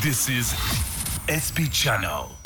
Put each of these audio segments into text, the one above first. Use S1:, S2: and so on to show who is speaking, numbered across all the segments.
S1: This is SP Channel.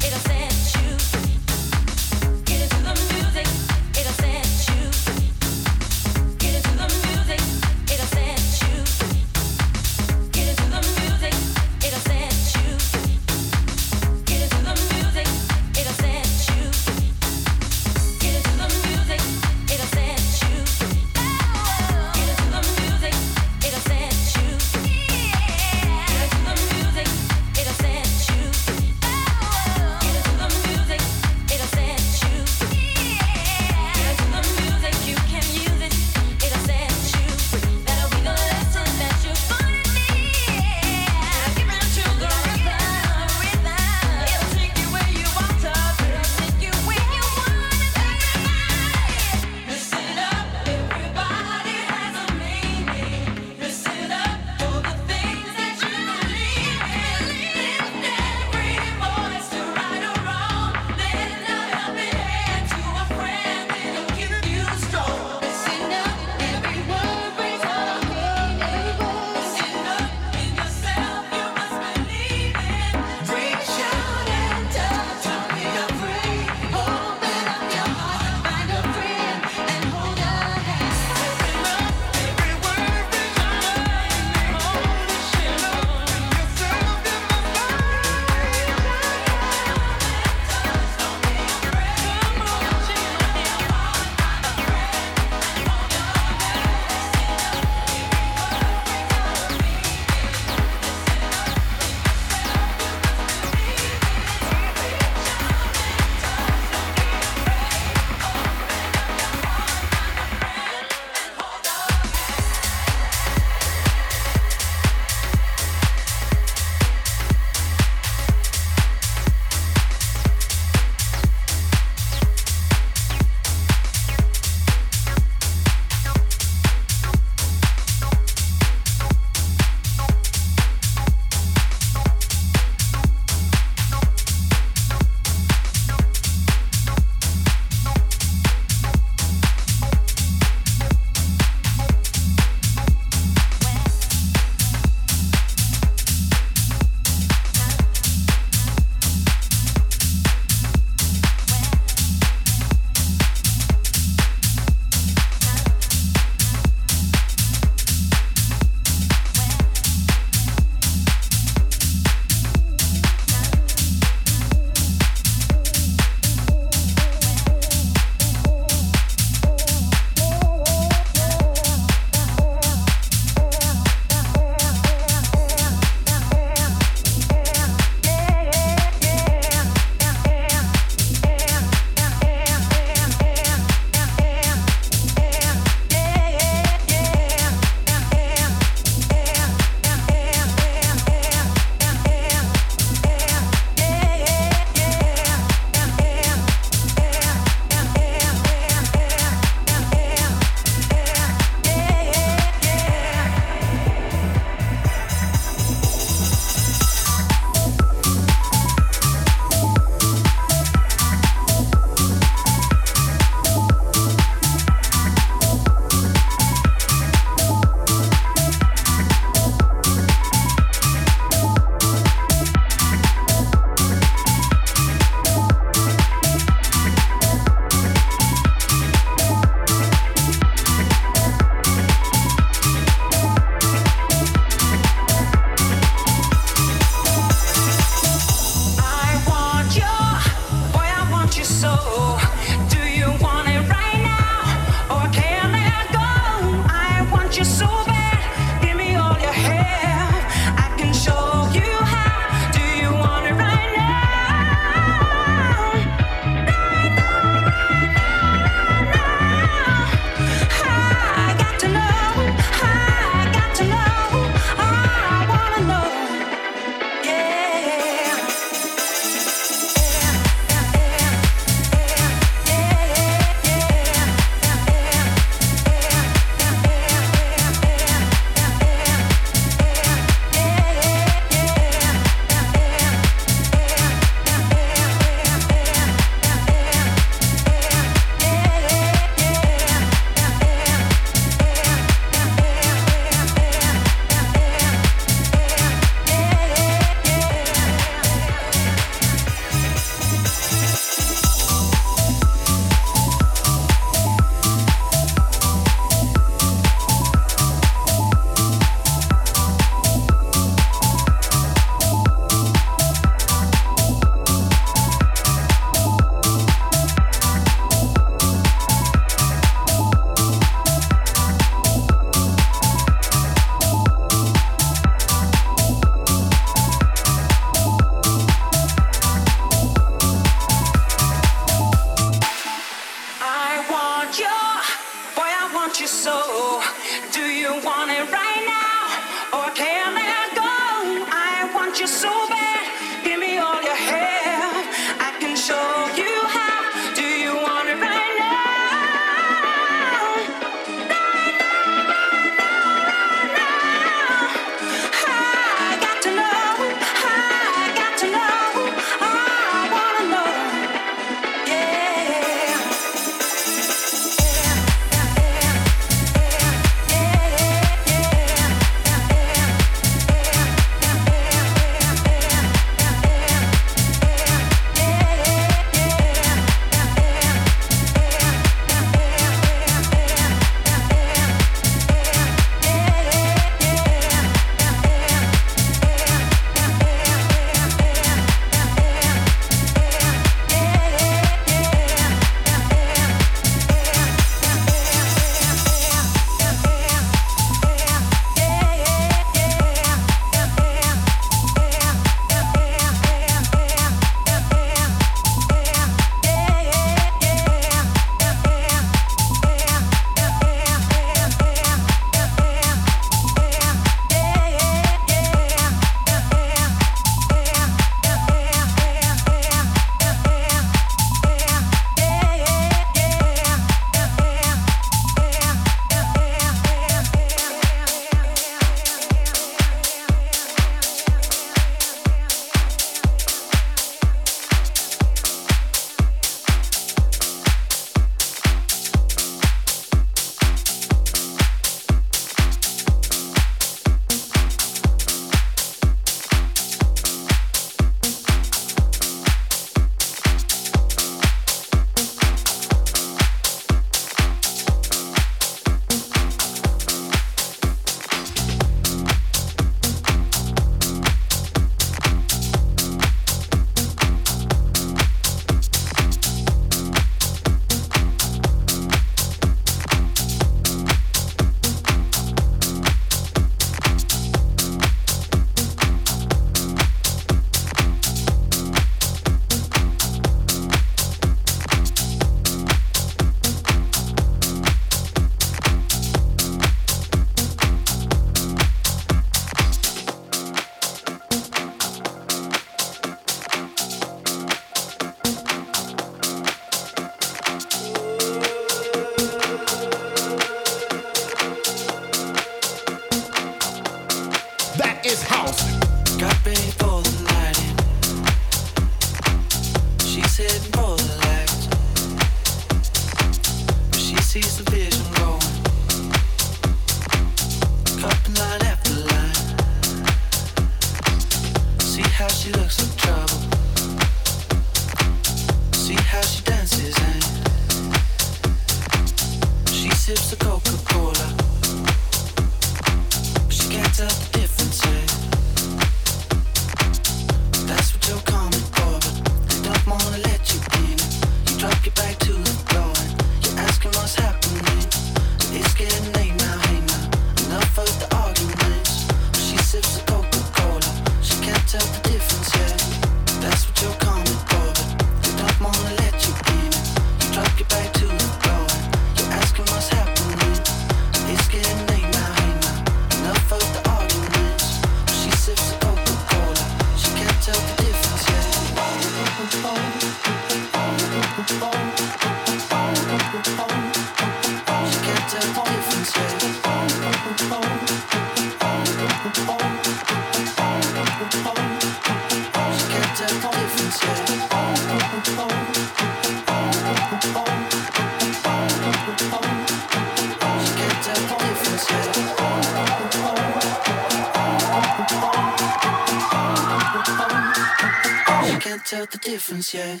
S2: Difference yet.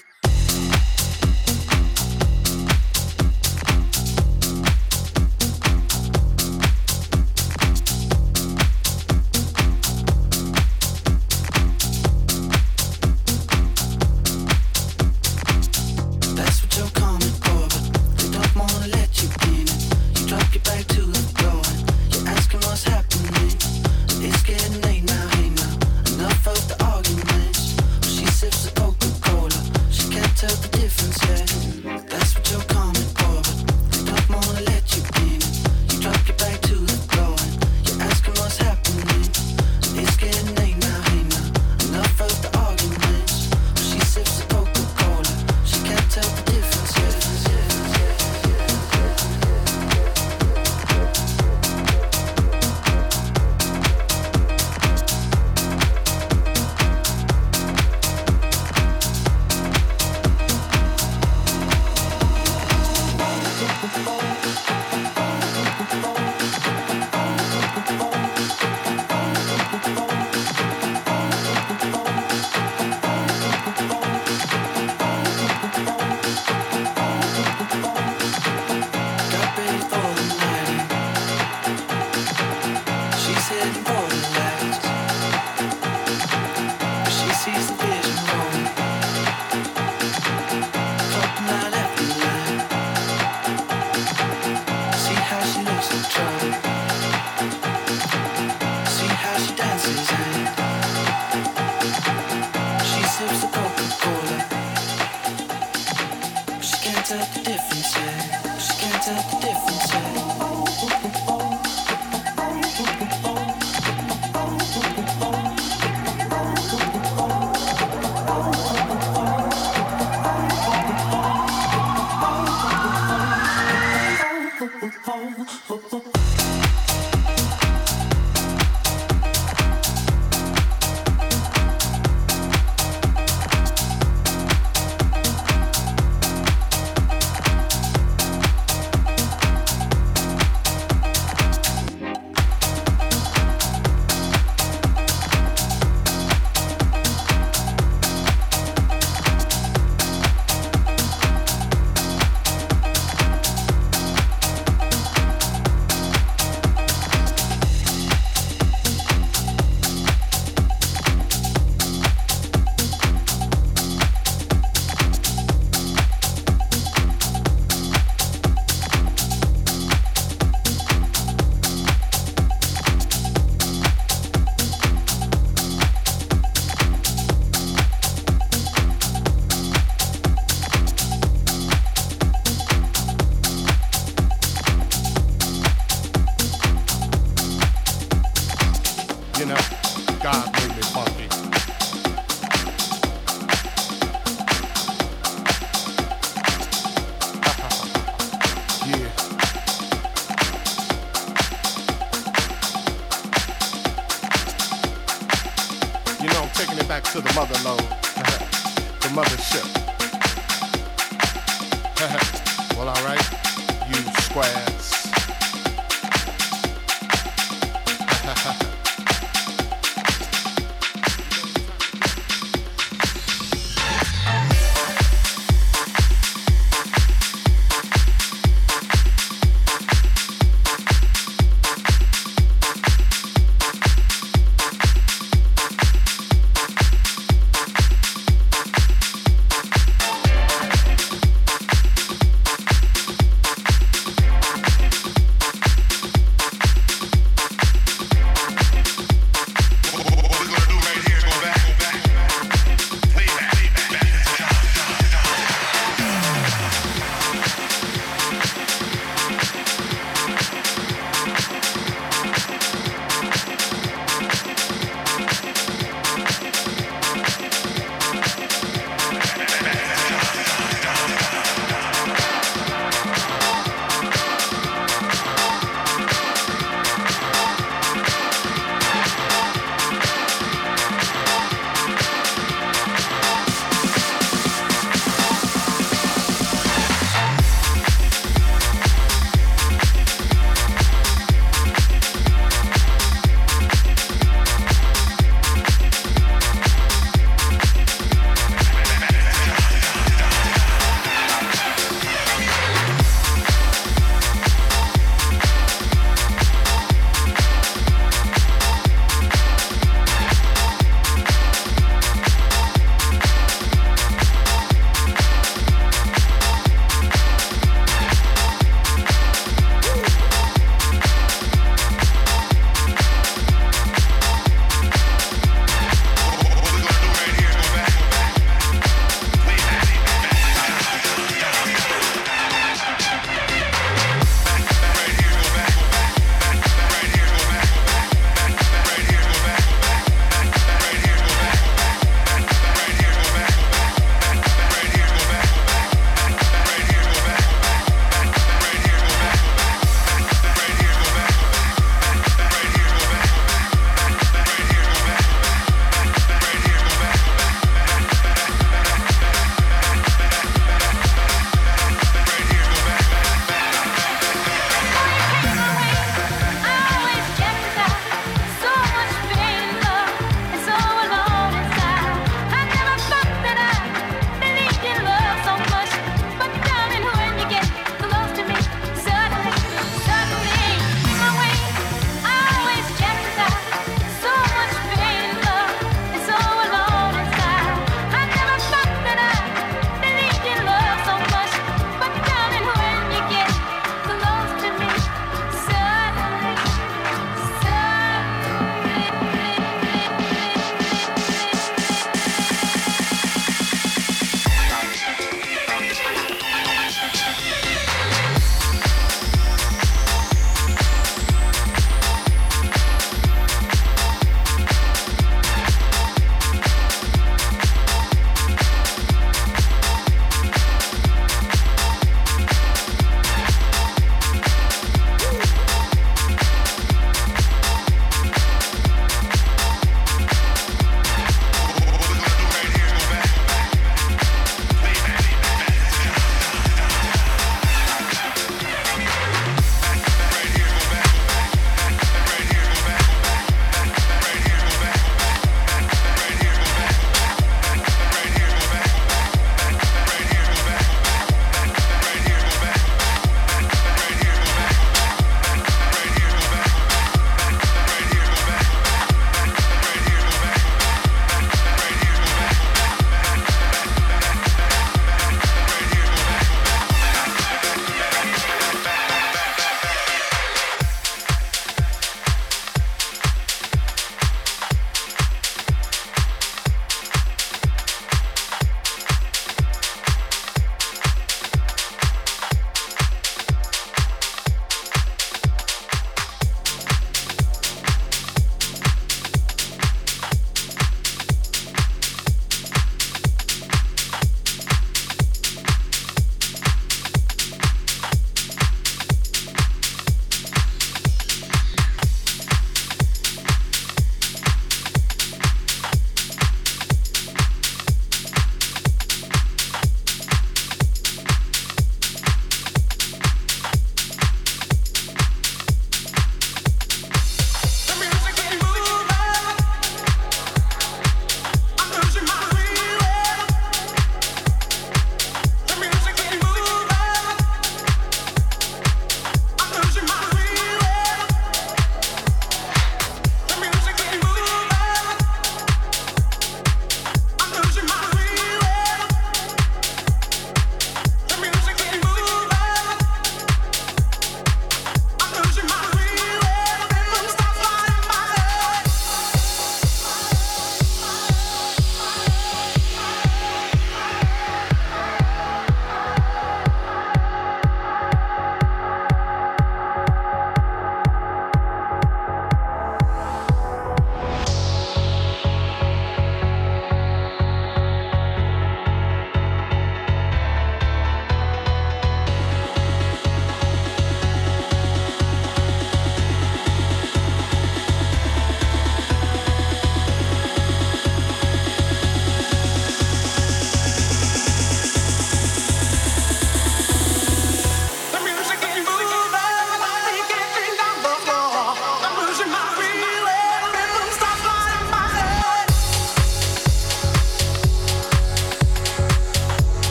S3: God.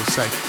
S3: Would say.